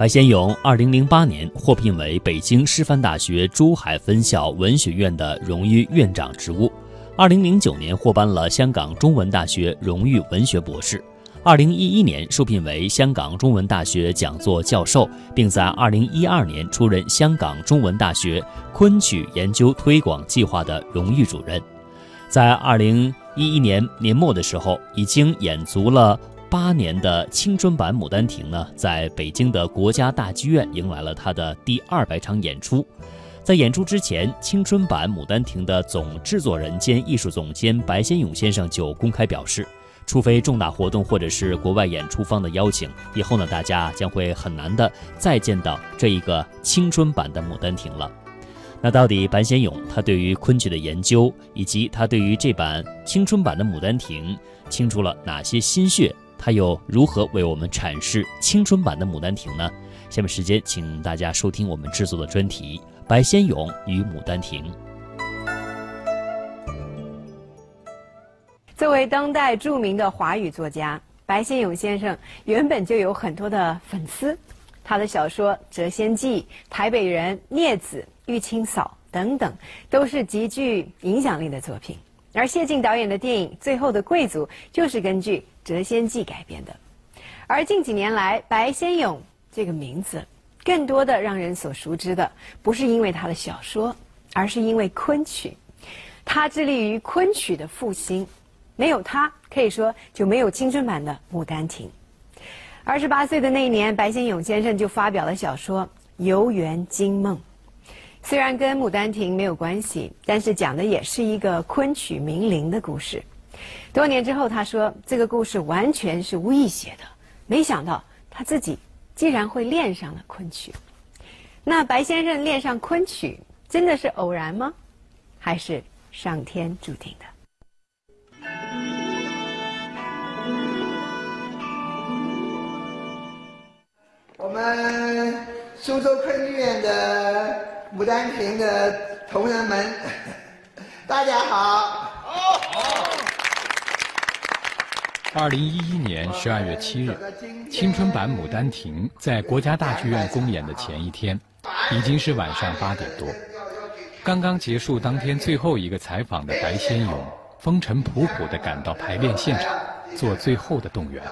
白先勇2008年获聘为北京师范大学珠海分校文学院的荣誉院长职务，2009年获颁了香港中文大学荣誉文学博士，2011年受聘为香港中文大学讲座教授，并在2012年出任香港中文大学昆曲研究推广计划的荣誉主任。在2011年年末的时候，已经演足了。八年的青春版《牡丹亭》呢，在北京的国家大剧院迎来了他的第二百场演出。在演出之前，青春版《牡丹亭》的总制作人兼艺术总监白先勇先生就公开表示，除非重大活动或者是国外演出方的邀请，以后呢，大家将会很难的再见到这一个青春版的《牡丹亭》了。那到底白先勇他对于昆曲的研究，以及他对于这版青春版的《牡丹亭》倾出了哪些心血？他又如何为我们阐释青春版的《牡丹亭》呢？下面时间，请大家收听我们制作的专题《白先勇与牡丹亭》。作为当代著名的华语作家，白先勇先生原本就有很多的粉丝，他的小说《谪仙记》《台北人》《孽子》《玉清嫂》等等，都是极具影响力的作品。而谢晋导演的电影《最后的贵族》就是根据《谪仙记》改编的。而近几年来，白先勇这个名字，更多的让人所熟知的，不是因为他的小说，而是因为昆曲。他致力于昆曲的复兴，没有他，可以说就没有青春版的《牡丹亭》。二十八岁的那一年，白先勇先生就发表了小说《游园惊梦》。虽然跟《牡丹亭》没有关系，但是讲的也是一个昆曲名伶的故事。多年之后，他说这个故事完全是无意写的，没想到他自己竟然会恋上了昆曲。那白先生恋上昆曲，真的是偶然吗？还是上天注定的？我们苏州昆剧院的。牡丹亭的同仁们，大家好。二零一一年十二月七日，青春版《牡丹亭》在国家大剧院公演的前一天，已经是晚上八点多。刚刚结束当天最后一个采访的白先勇，风尘仆仆地赶到排练现场，做最后的动员。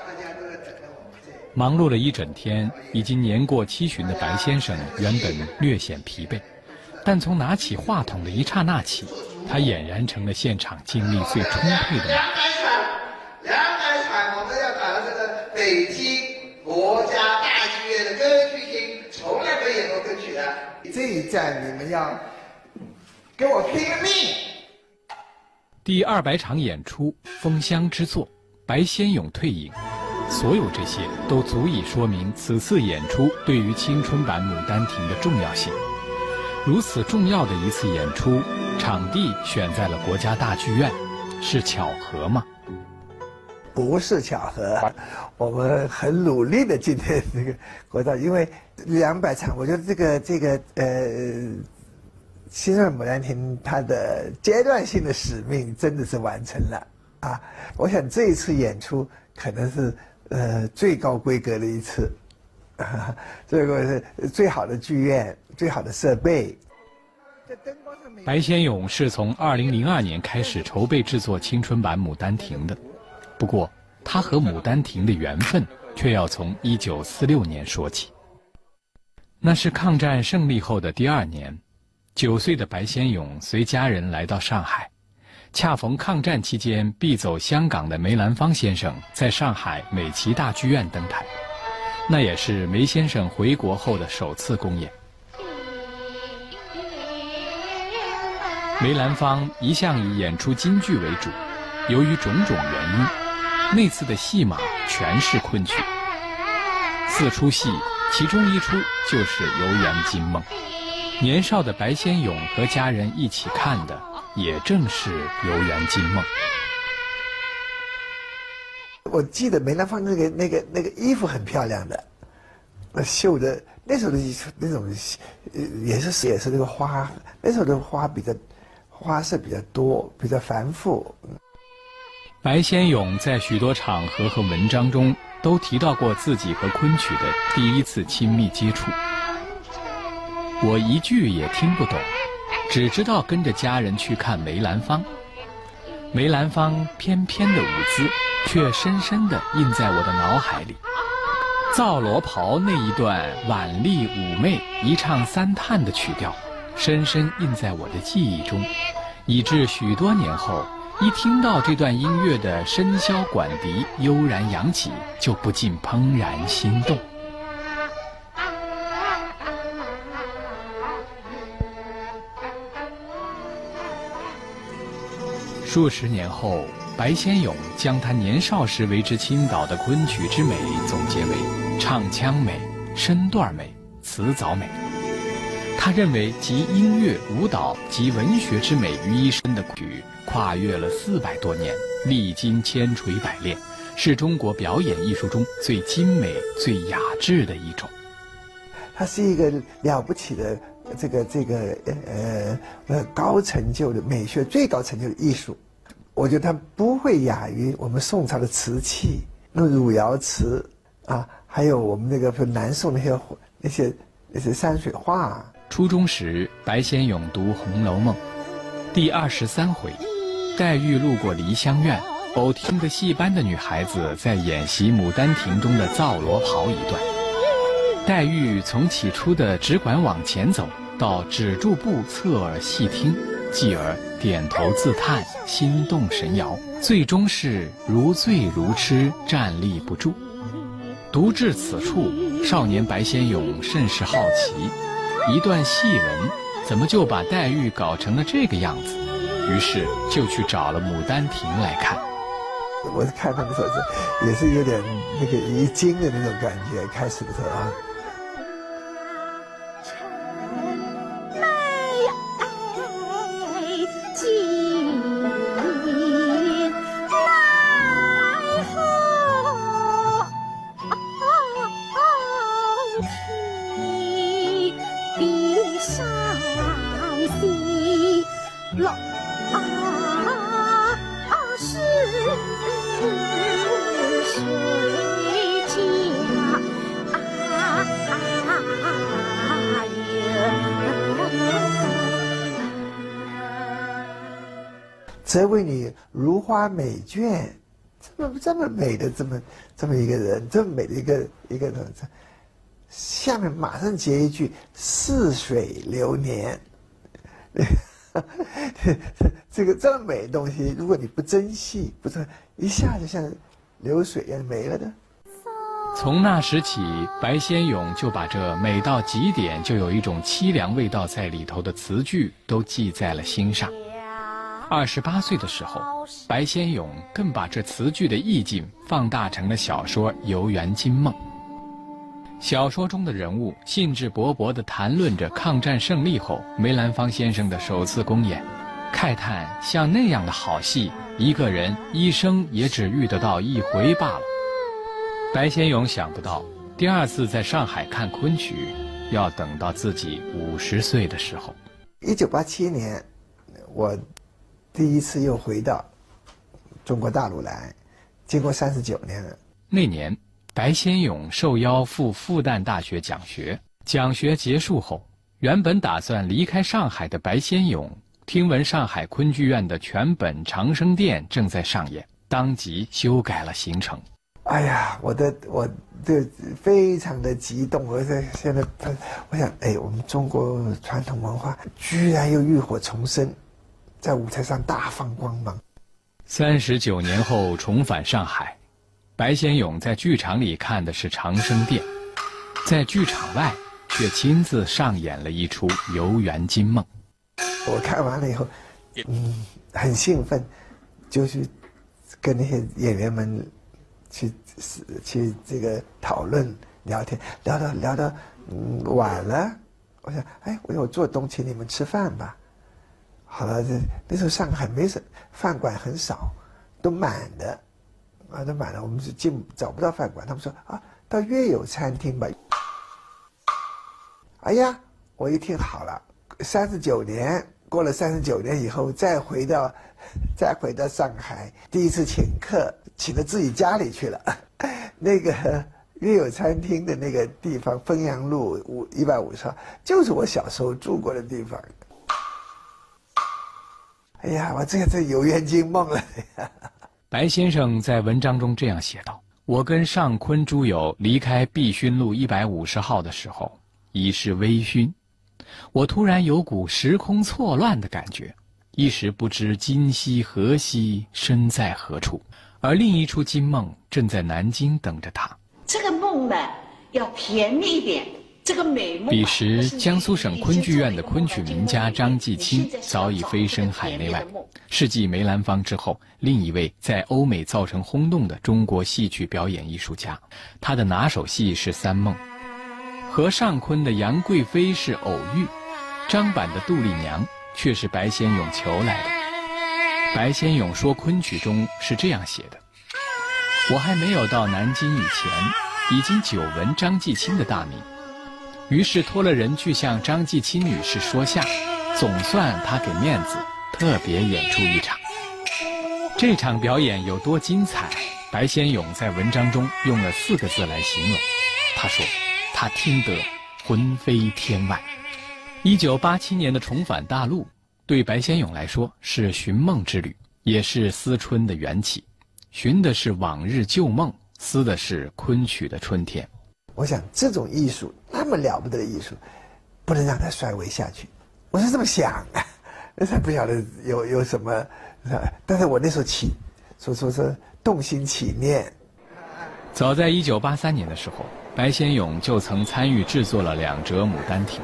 忙碌了一整天，已经年过七旬的白先生原本略显疲惫，但从拿起话筒的一刹那起，他俨然成了现场精力最充沛的两百场，两百场，我们要搞这个北京国家大剧院的歌剧厅，从来没演过歌曲的。这一站你们要跟我拼了命！第二百场演出《封箱之作》，白先勇退隐。所有这些都足以说明此次演出对于青春版《牡丹亭》的重要性。如此重要的一次演出，场地选在了国家大剧院，是巧合吗？不是巧合，我们很努力的今天这个国家，因为两百场，我觉得这个这个呃，青春牡丹亭它的阶段性的使命真的是完成了啊！我想这一次演出可能是。呃，最高规格的一次，这个最好的剧院，最好的设备。白先勇是从2002年开始筹备制作青春版《牡丹亭》的，不过他和《牡丹亭》的缘分却要从1946年说起。那是抗战胜利后的第二年，九岁的白先勇随家人来到上海。恰逢抗战期间必走香港的梅兰芳先生在上海美琪大剧院登台，那也是梅先生回国后的首次公演。梅兰芳一向以演出京剧为主，由于种种原因，那次的戏码全是昆曲。四出戏，其中一出就是《游园惊梦》，年少的白先勇和家人一起看的。也正是游园惊梦。我记得梅兰芳那个那个那个衣服很漂亮的，那绣的那时候的衣服那种，呃，也是也是那个花，那时候的花比较花色比较多，比较繁复。白先勇在许多场合和文章中都提到过自己和昆曲的第一次亲密接触。我一句也听不懂，只知道跟着家人去看梅兰芳。梅兰芳翩翩的舞姿，却深深地印在我的脑海里。皂罗袍那一段婉丽妩媚、一唱三叹的曲调，深深印在我的记忆中，以致许多年后。一听到这段音乐的笙箫管笛悠然扬起，就不禁怦然心动。数十年后，白先勇将他年少时为之倾倒的昆曲之美总结为：唱腔美、身段美、词藻美。他认为集音乐、舞蹈及文学之美于一身的曲。跨越了四百多年，历经千锤百炼，是中国表演艺术中最精美、最雅致的一种。它是一个了不起的这个这个呃呃高成就的美学最高成就的艺术。我觉得它不会亚于我们宋朝的瓷器，那汝窑瓷啊，还有我们那个南宋那些那些那些山水画。初中时，白先勇读《红楼梦》，第二十三回。黛玉路过梨香院，偶听个戏班的女孩子在演习《牡丹亭》中的皂罗袍一段。黛玉从起初的只管往前走，到止住步侧耳细听，继而点头自叹，心动神摇，最终是如醉如痴，站立不住。读至此处，少年白先勇甚是好奇，一段戏文，怎么就把黛玉搞成了这个样子？于是就去找了《牡丹亭》来看。我看他的时候，也是有点那个一惊的那种感觉。开始的时候啊。则为你如花美眷，这么这么美的这么这么一个人，这么美的一个一个人，下面马上接一句“似水流年”，这个这么美的东西，如果你不珍惜，不是一下就像流水一样没了的。从那时起，白先勇就把这美到极点就有一种凄凉味道在里头的词句都记在了心上。二十八岁的时候，白先勇更把这词句的意境放大成了小说《游园惊梦》。小说中的人物兴致勃勃地谈论着抗战胜利后梅兰芳先生的首次公演，慨叹像那样的好戏，一个人一生也只遇得到一回罢了。白先勇想不到，第二次在上海看昆曲，要等到自己五十岁的时候。一九八七年，我。第一次又回到中国大陆来，经过三十九年了。那年，白先勇受邀赴复旦大学讲学。讲学结束后，原本打算离开上海的白先勇，听闻上海昆剧院的全本《长生殿》正在上演，当即修改了行程。哎呀，我的，我这非常的激动。我在现在，我想，哎，我们中国传统文化居然又浴火重生。在舞台上大放光芒。三十九年后重返上海，白先勇在剧场里看的是《长生殿》，在剧场外却亲自上演了一出《游园惊梦》。我看完了以后，嗯，很兴奋，就去跟那些演员们去去这个讨论聊天，聊到聊到嗯晚了，我想，哎，我有做东请你们吃饭吧。好了，这那时候上海没什饭馆很少，都满的，啊，都满了，我们是进找不到饭馆。他们说啊，到粤友餐厅吧。哎呀，我一听好了，三十九年过了，三十九年以后再回到，再回到上海，第一次请客，请到自己家里去了。那个月有餐厅的那个地方，汾阳路五一百五十号，就是我小时候住过的地方。哎呀，我这个这有缘惊梦了。白先生在文章中这样写道：“我跟尚昆诸友离开碧勋路一百五十号的时候，已是微醺。我突然有股时空错乱的感觉，一时不知今夕何夕，身在何处。而另一出金梦正在南京等着他。这个梦呢，要甜蜜一点。”这个美彼时，江苏省昆剧院的昆曲名家张继清早已飞升海内外，是继梅兰芳之后另一位在欧美造成轰动的中国戏曲表演艺术家。他的拿手戏是《三梦》，和尚昆的杨贵妃是偶遇，张版的杜丽娘却是白先勇求来的。白先勇说昆曲中是这样写的：“我还没有到南京以前，已经久闻张继清的大名。”于是托了人去向张继清女士说下，总算他给面子，特别演出一场。这场表演有多精彩？白先勇在文章中用了四个字来形容。他说：“他听得魂飞天外。”一九八七年的重返大陆，对白先勇来说是寻梦之旅，也是思春的缘起。寻的是往日旧梦，思的是昆曲的春天。我想这种艺术这么了不得的艺术，不能让它衰微下去。我是这么想，那才不晓得有有什么，但是我那时候起，说说说动心起念。早在一九八三年的时候，白先勇就曾参与制作了两折《牡丹亭》。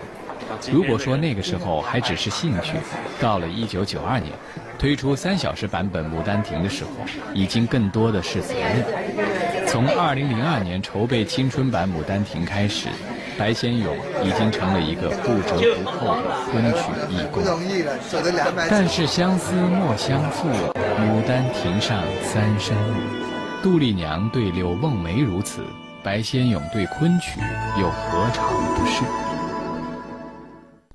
如果说那个时候还只是兴趣，到了一九九二年，推出三小时版本《牡丹亭》的时候，已经更多的是责任。从二零零二年筹备青春版《牡丹亭》开始，白先勇已经成了一个不折不扣的昆曲义工。但是相思莫相负，牡丹亭上三生。杜丽娘对柳梦梅如此，白先勇对昆曲又何尝不是？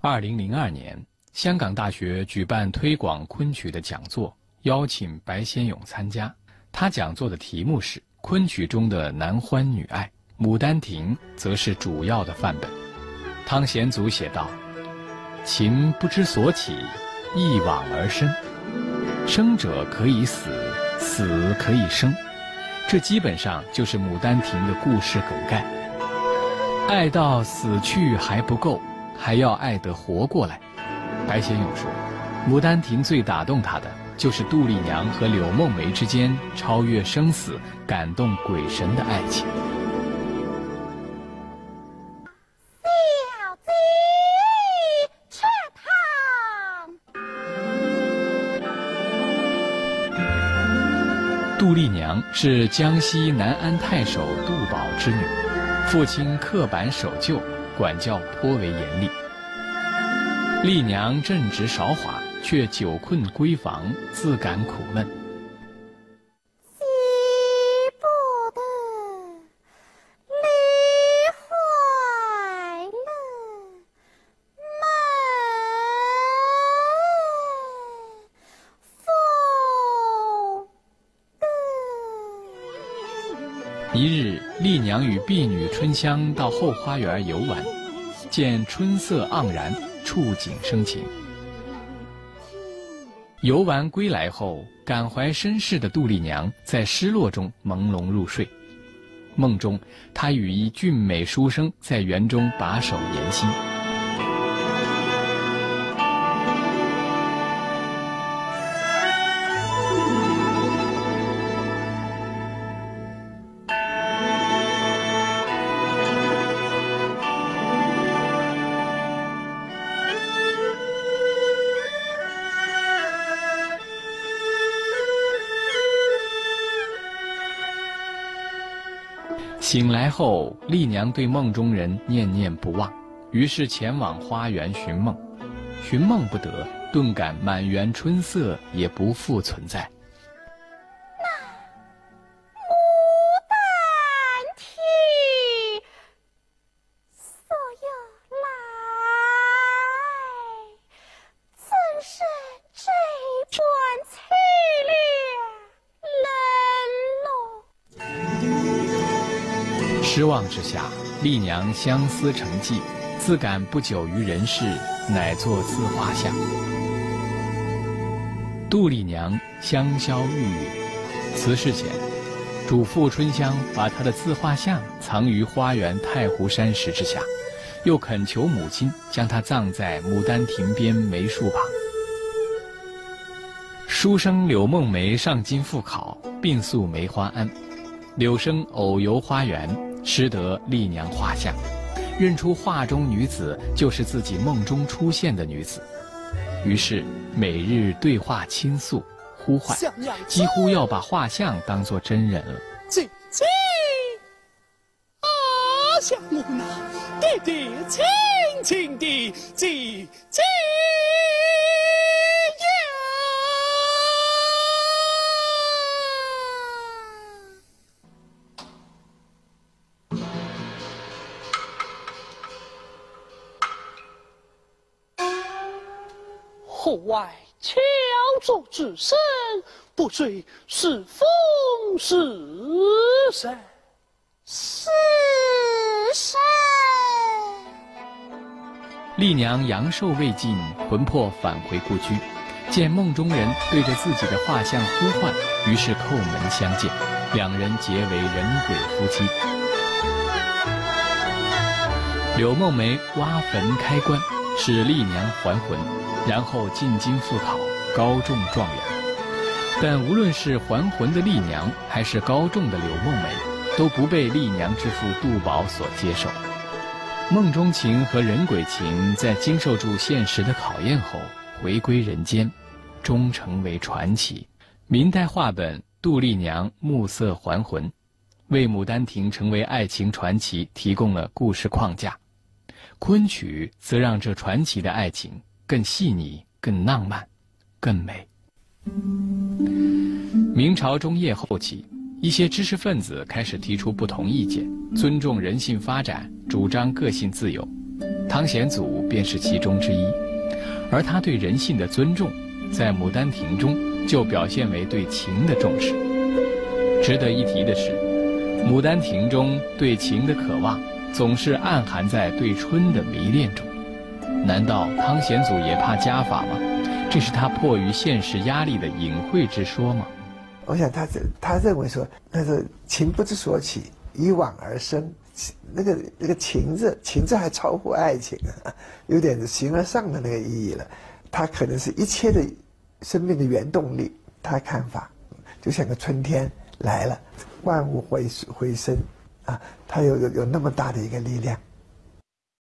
二零零二年，香港大学举办推广昆曲的讲座，邀请白先勇参加。他讲座的题目是。昆曲中的男欢女爱，《牡丹亭》则是主要的范本。汤显祖写道：“情不知所起，一往而深。生者可以死，死可以生。这基本上就是《牡丹亭》的故事梗概。爱到死去还不够，还要爱得活过来。”白先勇说，《牡丹亭》最打动他的。就是杜丽娘和柳梦梅之间超越生死、感动鬼神的爱情。是江西南安太守杜宝之女，父亲刻板守旧，管教颇为严厉。丽娘正直韶华。却久困闺房，自感苦闷。娘与婢女春香到后花园游玩，见春色盎然，触景生情。游玩归来后，感怀身世的杜丽娘在失落中朦胧入睡。梦中，她与一俊美书生在园中把守言心。醒来后，丽娘对梦中人念念不忘，于是前往花园寻梦。寻梦不得，顿感满园春色也不复存在。望之下，丽娘相思成疾，自感不久于人世，乃作自画像。杜丽娘香消玉殒，辞世前，嘱咐春香把她的自画像藏于花园太湖山石之下，又恳求母亲将她葬在牡丹亭边梅树旁。书生柳梦梅上京赴考，病宿梅花庵。柳生偶游花园，识得丽娘画像，认出画中女子就是自己梦中出现的女子。于是每日对话倾诉，呼唤，几乎要把画像当作真人了。姐姐，啊，相公啊，爹爹亲亲的姐姐外敲竹之声，不知是风是神。是谁？丽娘阳寿未尽，魂魄返回故居，见梦中人对着自己的画像呼唤，于是叩门相见，两人结为人鬼夫妻。柳梦梅挖坟开棺，使丽娘还魂。然后进京赴考，高中状元。但无论是还魂的丽娘，还是高中的柳梦梅，都不被丽娘之父杜宝所接受。梦中情和人鬼情在经受住现实的考验后，回归人间，终成为传奇。明代话本《杜丽娘暮色还魂》，为《牡丹亭》成为爱情传奇提供了故事框架。昆曲则让这传奇的爱情。更细腻、更浪漫、更美。明朝中叶后期，一些知识分子开始提出不同意见，尊重人性发展，主张个性自由。汤显祖便是其中之一。而他对人性的尊重，在《牡丹亭》中就表现为对情的重视。值得一提的是，《牡丹亭》中对情的渴望，总是暗含在对春的迷恋中。难道汤显祖也怕家法吗？这是他迫于现实压力的隐晦之说吗？我想他这他认为说，那是情不知所起，一往而生。那个那个情字，情字还超乎爱情，有点形而上的那个意义了。他可能是一切的生命的原动力。他看法就像个春天来了，万物回回生啊，他有有有那么大的一个力量。